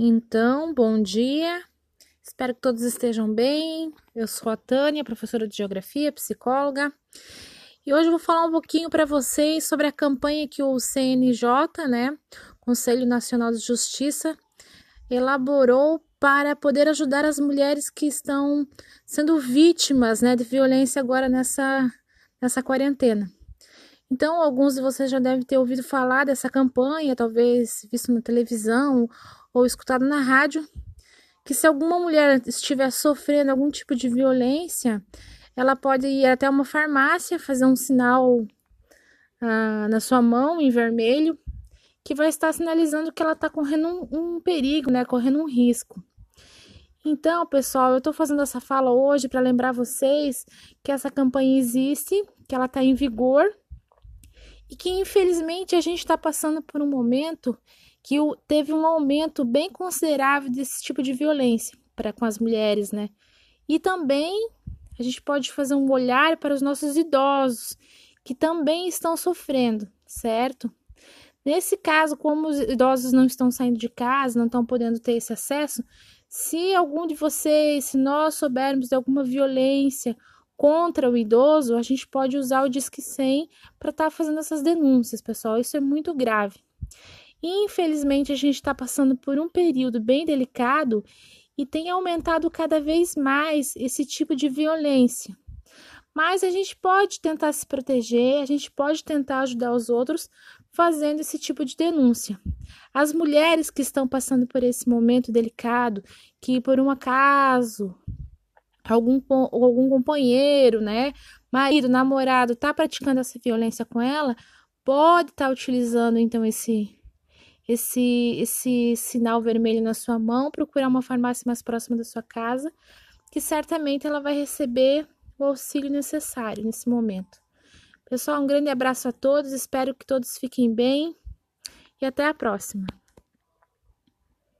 Então, bom dia. Espero que todos estejam bem. Eu sou a Tânia, professora de Geografia, psicóloga. E hoje eu vou falar um pouquinho para vocês sobre a campanha que o CNJ, né, Conselho Nacional de Justiça, elaborou para poder ajudar as mulheres que estão sendo vítimas, né, de violência agora nessa nessa quarentena. Então, alguns de vocês já devem ter ouvido falar dessa campanha, talvez visto na televisão ou escutado na rádio, que se alguma mulher estiver sofrendo algum tipo de violência, ela pode ir até uma farmácia, fazer um sinal ah, na sua mão em vermelho, que vai estar sinalizando que ela está correndo um, um, perigo, né? Correndo um risco. Então, pessoal, eu estou fazendo essa fala hoje para lembrar vocês que essa campanha existe, que ela está em vigor e que infelizmente a gente está passando por um momento que teve um aumento bem considerável desse tipo de violência para com as mulheres, né? E também a gente pode fazer um olhar para os nossos idosos que também estão sofrendo, certo? Nesse caso, como os idosos não estão saindo de casa, não estão podendo ter esse acesso, se algum de vocês, se nós soubermos de alguma violência contra o idoso, a gente pode usar o Disque 100 para estar tá fazendo essas denúncias, pessoal. Isso é muito grave. Infelizmente, a gente está passando por um período bem delicado e tem aumentado cada vez mais esse tipo de violência. Mas a gente pode tentar se proteger, a gente pode tentar ajudar os outros fazendo esse tipo de denúncia. As mulheres que estão passando por esse momento delicado, que por um acaso algum, algum companheiro, né, marido, namorado, está praticando essa violência com ela, pode estar tá utilizando então esse esse, esse sinal vermelho na sua mão, procurar uma farmácia mais próxima da sua casa, que certamente ela vai receber o auxílio necessário nesse momento. Pessoal, um grande abraço a todos, espero que todos fiquem bem e até a próxima.